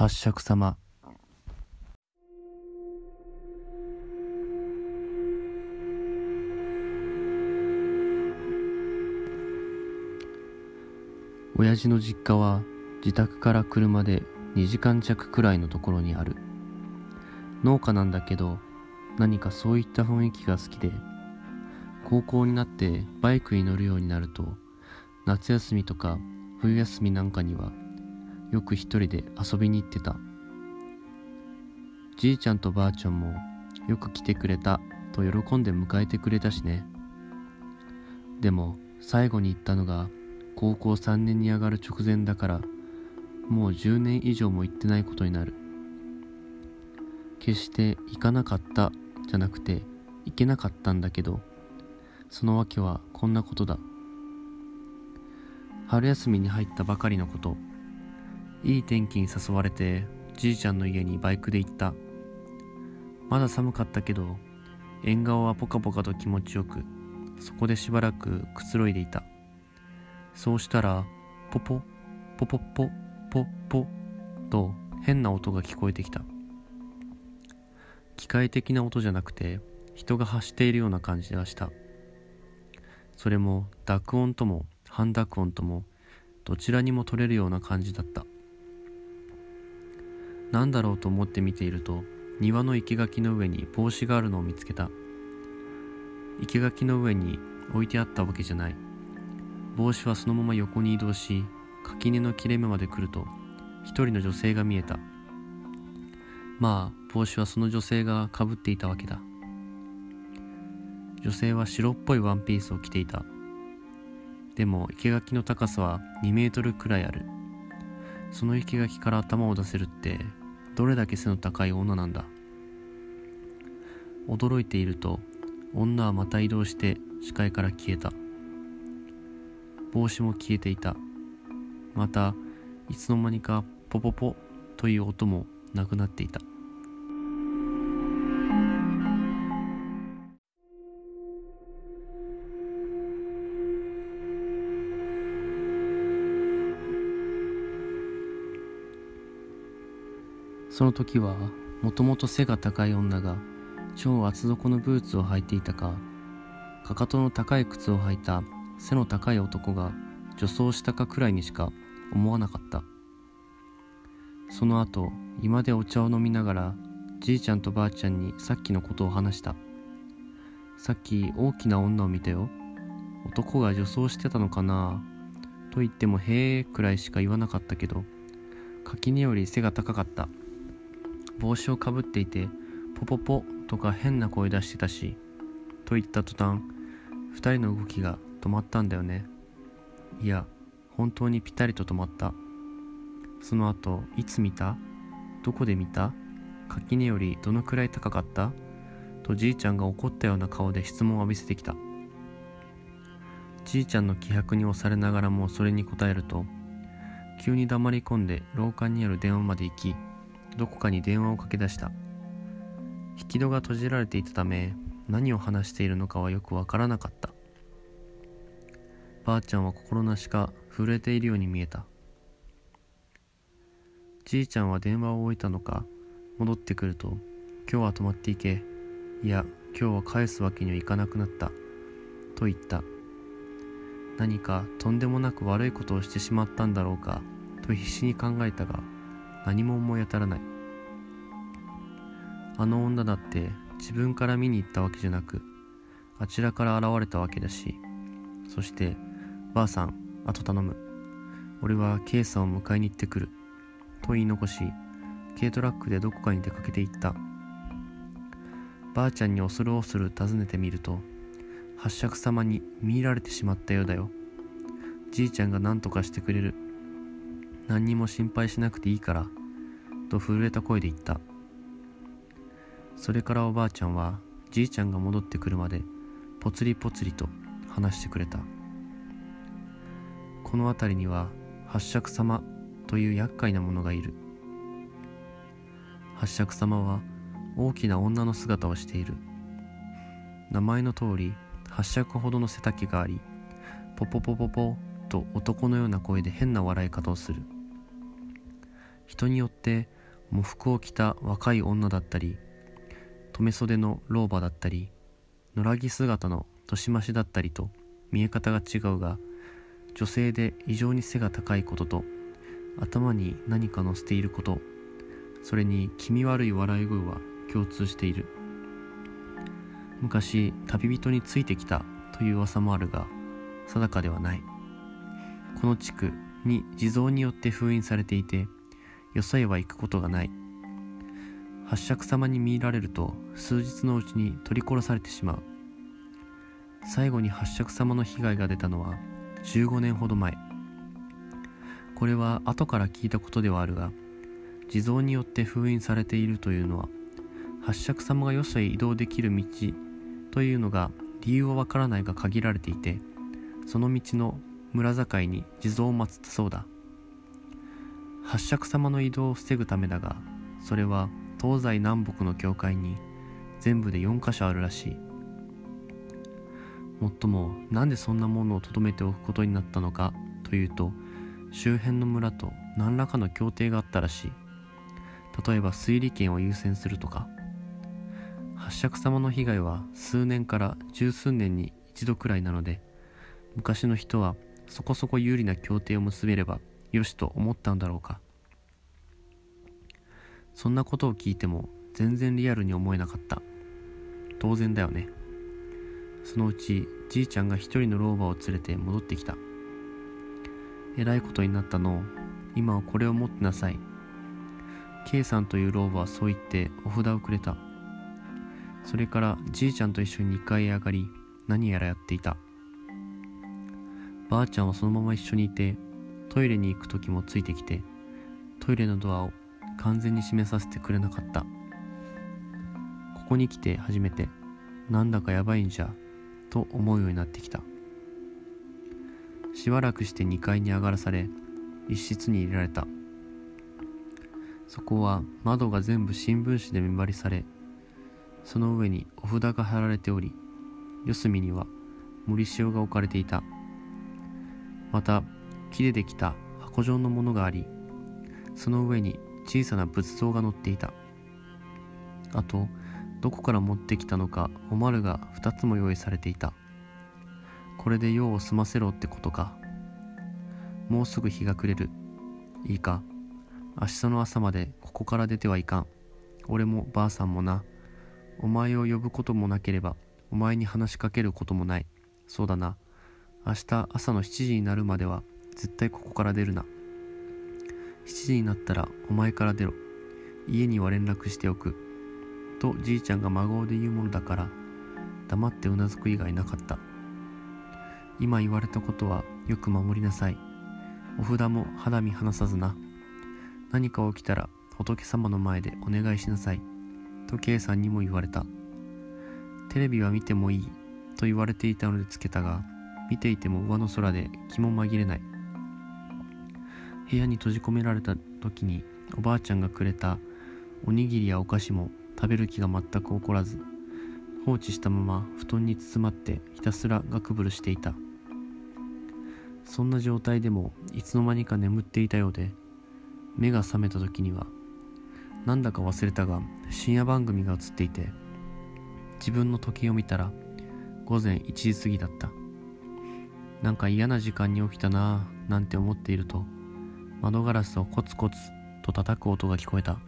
八尺様。親父の実家は自宅から車で2時間弱くらいのところにある。農家なんだけど何かそういった雰囲気が好きで高校になってバイクに乗るようになると夏休みとか冬休みなんかにはよく一人で遊びに行ってた。じいちゃんとばあちゃんもよく来てくれたと喜んで迎えてくれたしね。でも最後に行ったのが高校3年に上がる直前だからもう10年以上も行ってないことになる。決して行かなかったじゃなくて行けなかったんだけどその訳はこんなことだ。春休みに入ったばかりのこと。いい天気に誘われてじいちゃんの家にバイクで行った。まだ寒かったけど縁側はポカポカと気持ちよくそこでしばらくくつろいでいた。そうしたらポポポポポポポと変な音が聞こえてきた。機械的な音じゃなくて人が発しているような感じがした。それも濁音とも半濁音ともどちらにも取れるような感じだった。何だろうと思って見ていると庭の生垣の上に帽子があるのを見つけた。生垣の上に置いてあったわけじゃない。帽子はそのまま横に移動し垣根の切れ目まで来ると一人の女性が見えた。まあ帽子はその女性がかぶっていたわけだ。女性は白っぽいワンピースを着ていた。でも生垣の高さは2メートルくらいある。その生垣から頭を出せるってどれだけ背の高い女なんだ？驚いていると女はまた移動して視界から消えた。帽子も消えていた。またいつの間にかポポポという音もなくなっていた。その時はもともと背が高い女が超厚底のブーツを履いていたかかかとの高い靴を履いた背の高い男が女装したかくらいにしか思わなかった。その後居間でお茶を飲みながらじいちゃんとばあちゃんにさっきのことを話した。さっき大きな女を見たよ。男が女装してたのかなと言ってもへえくらいしか言わなかったけど垣根より背が高かった。帽子をかぶっていてポポポとか変な声出してたしと言った途端2人の動きが止まったんだよね。いや本当にぴたりと止まった。その後いつ見た？どこで見た？垣根よりどのくらい高かった？とじいちゃんが怒ったような顔で質問を浴びせてきた。じいちゃんの気迫に押されながらもそれに答えると急に黙り込んで廊下にある電話まで行きどこかに電話をかけ出した。引き戸が閉じられていたため何を話しているのかはよくわからなかった。ばあちゃんは心なしか震えているように見えた。じいちゃんは電話を置いたのか戻ってくると今日は泊まっていけ。いや今日は返すわけにはいかなくなった。と言った。何かとんでもなく悪いことをしてしまったんだろうかと必死に考えたが何も思い当たらない。あの女だって自分から見に行ったわけじゃなくあちらから現れたわけだしそしてばあさんあと頼む。俺はケイさんを迎えに行ってくると言い残し軽トラックでどこかに出かけていった。ばあちゃんに恐る恐る尋ねてみると八尺様に見入られてしまったようだよ。じいちゃんが何とかしてくれる。何にも心配しなくていいからと震えた声で言った。それからおばあちゃんはじいちゃんが戻ってくるまでぽつりぽつりと話してくれた。この辺りには八尺様という厄介なものがいる。八尺様は大きな女の姿をしている。名前の通り八尺ほどの背丈がありポポポポポと男のような声で変な笑い方をする。人によって喪服を着た若い女だったり留め袖の老婆だったり野良着姿の年増しだったりと見え方が違うが女性で異常に背が高いことと頭に何か乗せていることそれに気味悪い笑い声は共通している。昔旅人についてきたという噂もあるが定かではない。この地区に地蔵によって封印されていてよそへは行くことがない。八尺様に見入られると数日のうちに取り殺されてしまう。最後に八尺様の被害が出たのは15年ほど前。これは後から聞いたことではあるが地蔵によって封印されているというのは八尺様がよそへ移動できる道というのが理由はわからないが限られていてその道の村境に地蔵を祀ったそうだ。八尺様の移動を防ぐためだがそれは東西南北の境界に全部で4カ所あるらしい。もっともなんでそんなものを留めておくことになったのかというと周辺の村と何らかの協定があったらしい。例えば推理権を優先するとか。八尺様の被害は数年から十数年に一度くらいなので昔の人はそこそこ有利な協定を結べればよしと思ったんだろうか？そんなことを聞いても全然リアルに思えなかった。当然だよね。そのうちじいちゃんが一人の老婆を連れて戻ってきた。えらいことになったの今はこれを持ってなさい。K さんという老婆はそう言ってお札をくれた。それからじいちゃんと一緒に2階へ上がり何やらやっていた。ばあちゃんはそのまま一緒にいてトイレに行く時もついてきてトイレのドアを完全に閉めさせてくれなかった。ここに来て初めてなんだかやばいんじゃと思うようになってきた。しばらくして2階に上がらされ一室に入れられた。そこは窓が全部新聞紙で目張りされその上にお札が貼られており四隅には森塩が置かれていた。また木でできた箱状のものがありその上に小さな仏像が乗っていた。あとどこから持ってきたのかおまるが2つも用意されていた。これで用を済ませろってことか。もうすぐ日が暮れる。いいか。明日の朝までここから出てはいかん。俺もばあさんもな。お前を呼ぶこともなければお前に話しかけることもない。そうだな。明日朝の7時になるまでは絶対ここから出るな。7時になったらお前から出ろ。家には連絡しておく。とじいちゃんが孫で言うものだから黙ってうなずく以外なかった。今言われたことはよく守りなさい。お札も肌身離さずな。何か起きたら仏様の前でお願いしなさい。と K さんにも言われた。テレビは見てもいい。と言われていたのでつけたが見ていても上の空で気も紛れない。部屋に閉じ込められた時におばあちゃんがくれたおにぎりやお菓子も食べる気が全く起こらず放置したまま布団に包まってひたすらガクブルしていた。そんな状態でもいつの間にか眠っていたようで目が覚めた時にはなんだか忘れたが深夜番組が映っていて自分の時計を見たら午前1時過ぎだった。なんか嫌な時間に起きたなぁなんて思っていると窓ガラスをコツコツと叩く音が聞こえた。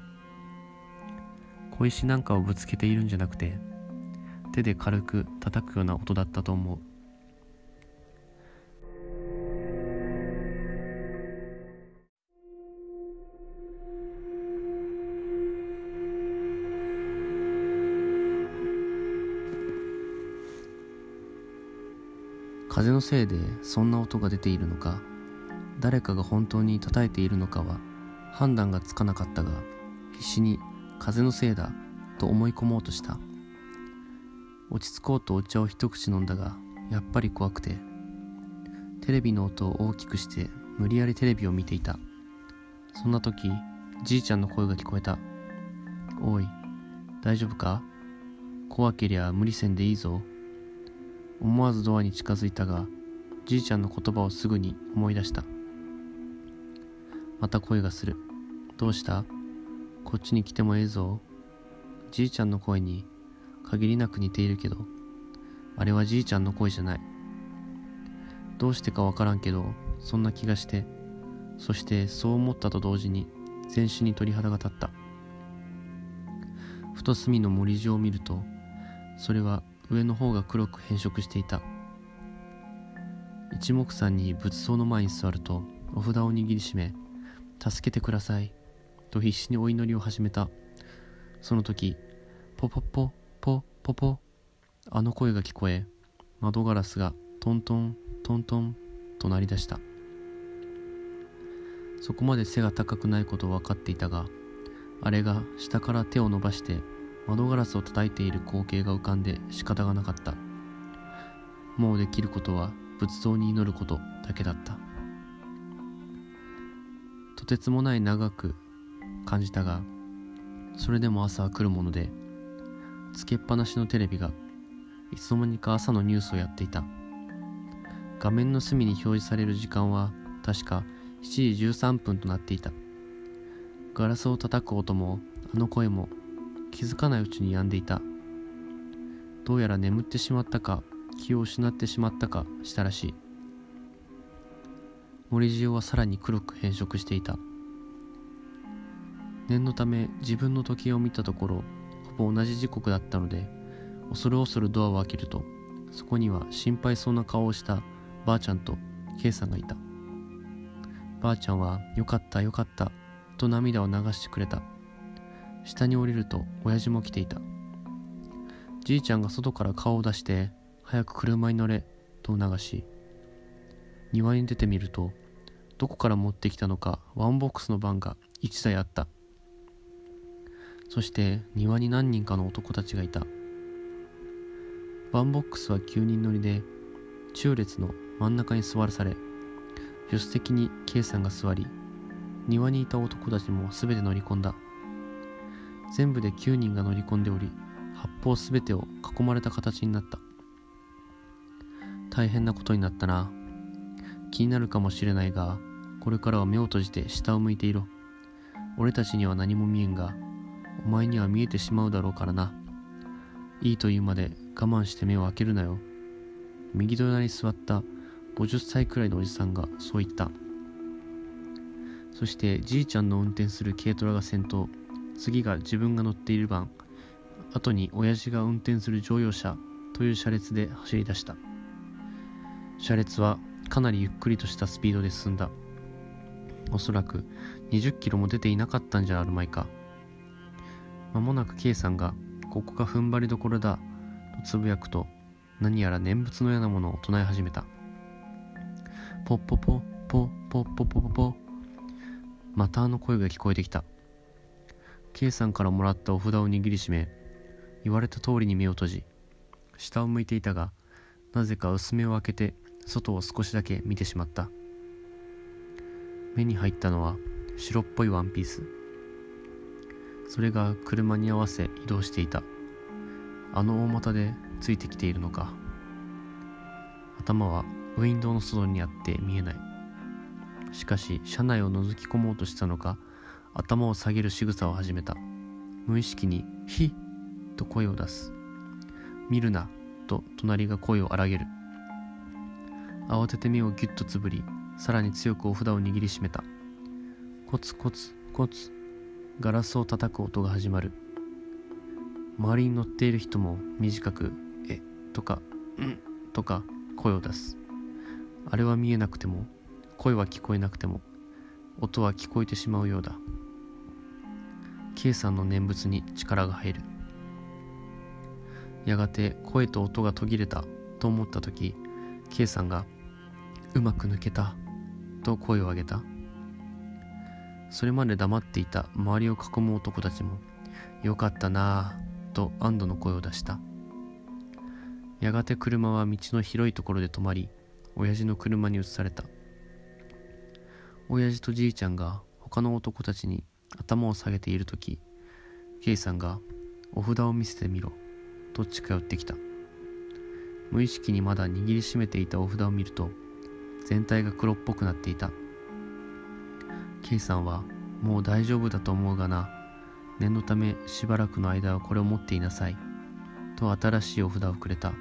小石なんかをぶつけているんじゃなくて手で軽く叩くような音だったと思う。風のせいでそんな音が出ているのか誰かが本当に叩いているのかは判断がつかなかったが必死に風のせいだと思い込もうとした。落ち着こうとお茶を一口飲んだがやっぱり怖くて。テレビの音を大きくして無理やりテレビを見ていた。そんな時じいちゃんの声が聞こえた「おい大丈夫か？怖けりゃ無理せんでいいぞ」思わずドアに近づいたがじいちゃんの言葉をすぐに思い出した。また声がするどうした？こっちに来てもええぞ。じいちゃんの声に限りなく似ているけど、あれはじいちゃんの声じゃない。どうしてかわからんけど、そんな気がして、そしてそう思ったと同時に全身に鳥肌が立った。ふと隅の森地を見ると、それは上の方が黒く変色していた。一目散に仏像の前に座ると、お札を握りしめ、助けてください、と必死にお祈りを始めた。その時、ポポポ、ポポポ、あの声が聞こえ、窓ガラスがトントン、トントンと鳴り出した。そこまで背が高くないことを分かっていたが、あれが下から手を伸ばして窓ガラスを叩いている光景が浮かんで仕方がなかった。もうできることは仏像に祈ることだけだった。とてつもない長く感じたが、それでも朝は来るもので、つけっぱなしのテレビがいつの間にか朝のニュースをやっていた。画面の隅に表示される時間は確か7時13分となっていた。ガラスを叩く音もあの声も気づかないうちに止んでいた。どうやら眠ってしまったか気を失ってしまったかしたらしい。森塩はさらに黒く変色していた。念のため自分の時計を見たところほぼ同じ時刻だったので恐る恐るドアを開けるとそこには心配そうな顔をしたばあちゃんと K さんがいた。ばあちゃんは「よかったよかった」と涙を流してくれた。下に降りると親父も来ていた。じいちゃんが外から顔を出して「早く車に乗れ」と促し庭に出てみるとどこから持ってきたのかワンボックスのバンが1台あった。そして庭に何人かの男たちがいた。ワンボックスは9人乗りで中列の真ん中に座らされ助手席に K さんが座り庭にいた男たちも全て乗り込んだ。全部で9人が乗り込んでおり八方全てを囲まれた形になった。大変なことになったな。気になるかもしれないがこれからは目を閉じて下を向いていろ俺たちには何も見えんがお前には見えてしまうだろうからな。いいというまで我慢して目を開けるなよ。右隣に座った50歳くらいのおじさんがそう言った。そしてじいちゃんの運転する軽トラが先頭、次が自分が乗っている番、後に親父が運転する乗用車という車列で走り出した。車列はかなりゆっくりとしたスピードで進んだ。おそらく20キロも出ていなかったんじゃあるまいか。間もなく K さんが、ここが踏ん張りどころだ、とつぶやくと、何やら念仏のようなものを唱え始めた。ポッポポ、ポッポポポポポ。またあの声が聞こえてきた。K さんからもらったお札を握りしめ、言われた通りに目を閉じ、下を向いていたが、なぜか薄目を開けて、外を少しだけ見てしまった。目に入ったのは白っぽいワンピース。それが車に合わせ移動していた。あの大股でついてきているのか。頭はウィンドウの外にあって見えない。しかし車内を覗き込もうとしたのか頭を下げる仕草を始めた。無意識に「ひ」と声を出す「見るな」と隣が声を荒げる。慌てて目をぎゅっとつぶりさらに強くお札を握りしめた。コツコツコツガラスを叩く音が始まる。周りに乗っている人も短く「え」とか「うん」とか声を出す。あれは見えなくても声は聞こえなくても音は聞こえてしまうようだ。K さんの念仏に力が入る。やがて声と音が途切れたと思った時 K さんが「うまく抜けた」と声を上げたそれまで黙っていた周りを囲む男たちも、よかったなぁ、と安堵の声を出した。やがて車は道の広いところで止まり、親父の車に移された。親父とじいちゃんが他の男たちに頭を下げているとき、ケイさんが、お札を見せてみろ、と近寄ってきた。無意識にまだ握りしめていたお札を見ると、全体が黒っぽくなっていた。K さんはもう大丈夫だと思うがな念のためしばらくの間はこれを持っていなさいと新しいお札をくれた。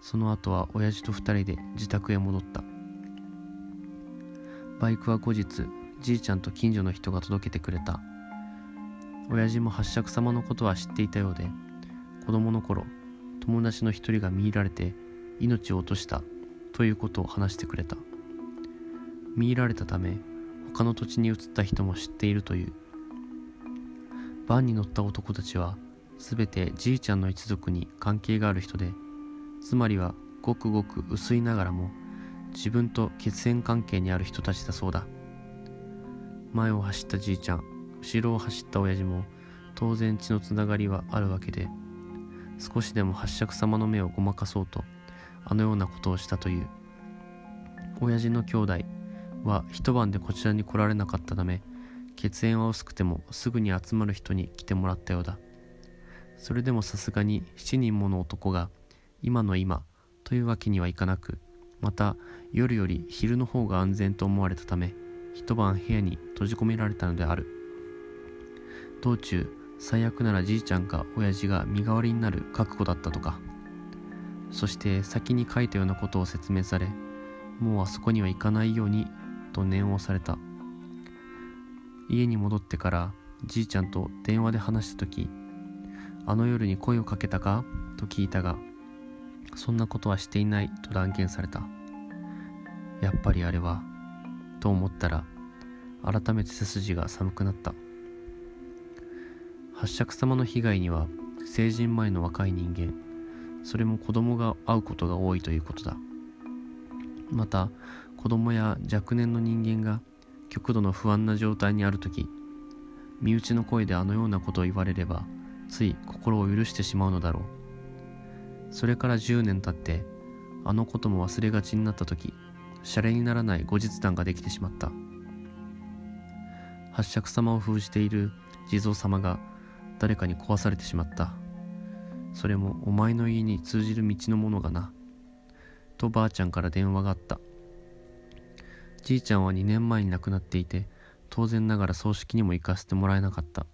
その後は親父と二人で自宅へ戻った。バイクは後日じいちゃんと近所の人が届けてくれた。親父も八尺様のことは知っていたようで子供の頃友達の一人が見入られて命を落とした。ということを話してくれた。見入られたため他の土地に移った人も知っているという。バンに乗った男たちは全てじいちゃんの一族に関係がある人でつまりはごくごく薄いながらも自分と血縁関係にある人たちだそうだ。前を走ったじいちゃん後ろを走った親父も当然血のつながりはあるわけで少しでも八尺様の目をごまかそうとあのようなことをしたという。親父の兄弟は一晩でこちらに来られなかったため血縁は薄くてもすぐに集まる人に来てもらったようだ。それでもさすがに7人もの男が今の今というわけにはいかなくまた夜より昼の方が安全と思われたため一晩部屋に閉じ込められたのである。道中最悪ならじいちゃんか親父が身代わりになる覚悟だったとか。そして先に書いたようなことを説明されもうあそこには行かないようにと念をされた。家に戻ってからじいちゃんと電話で話した時あの夜に声をかけたか？と聞いたがそんなことはしていないと断言された。やっぱりあれはと思ったら改めて背筋が寒くなった。八尺様の被害には成人前の若い人間それも子供が会うことが多いということだ。また子供や若年の人間が極度の不安な状態にある時身内の声であのようなことを言われればつい心を許してしまうのだろう。それから10年経ってあのことも忘れがちになった時シャレにならない後日談ができてしまった。八尺様を封じている地蔵様が誰かに壊されてしまった。それもお前の家に通じる道のものがな。とばあちゃんから電話があった。じいちゃんは2年前に亡くなっていて当然ながら葬式にも行かせてもらえなかった。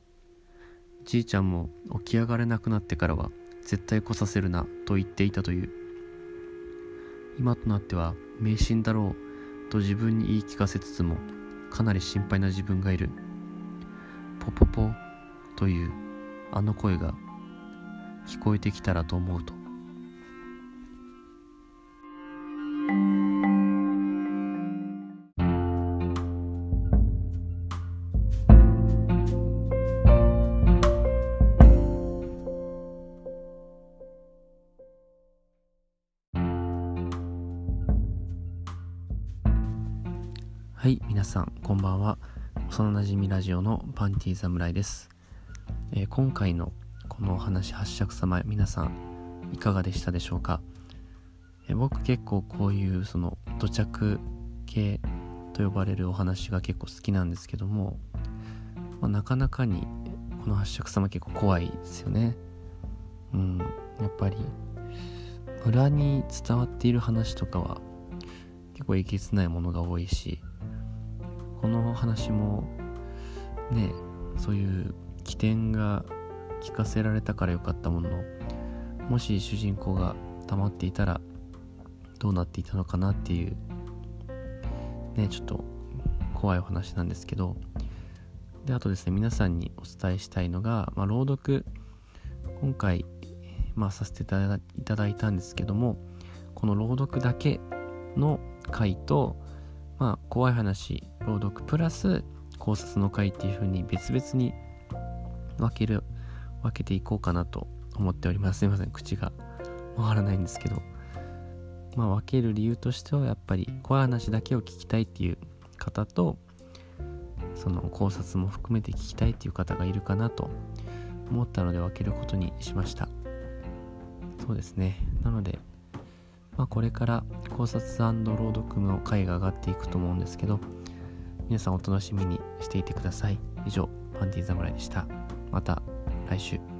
じいちゃんも起き上がれなくなってからは絶対来させるなと言っていたという。今となっては迷信だろうと自分に言い聞かせつつもかなり心配な自分がいる。ポポポというあの声が聞こえてきたらと思うと。はい皆さんこんばんは。幼なじみラジオのパンティー侍です、えー、今回のこのお話八尺様皆さんいかがでしたでしょうか、え、僕結構こういうその土着系と呼ばれるお話が結構好きなんですけども、まあ、なかなかにこの八尺様結構怖いですよね。うんやっぱり村に伝わっている話とかは結構えげつないものが多いしこの話もねそういう起点が聞かせられたからよかったもの。のもし主人公が溜まっていたらどうなっていたのかなっていうねちょっと怖いお話なんですけど。であとですね皆さんにお伝えしたいのが、まあ、朗読今回、まあ、させていただいたんですけどもこの朗読だけの回とまあ怖い話朗読プラス考察の回っていう風に別々に分ける分けていこうかなと思っております。すいません口が回らないんですけど。まあ分ける理由としてはやっぱり怖い話だけを聞きたいっていう方とその考察も含めて聞きたいっていう方がいるかなと思ったので分けることにしました。そうですね。なのでまあ、これから考察朗読の回が上がっていくと思うんですけど、皆さんお楽しみにしていてください。以上、パンティー侍でした。また。来週。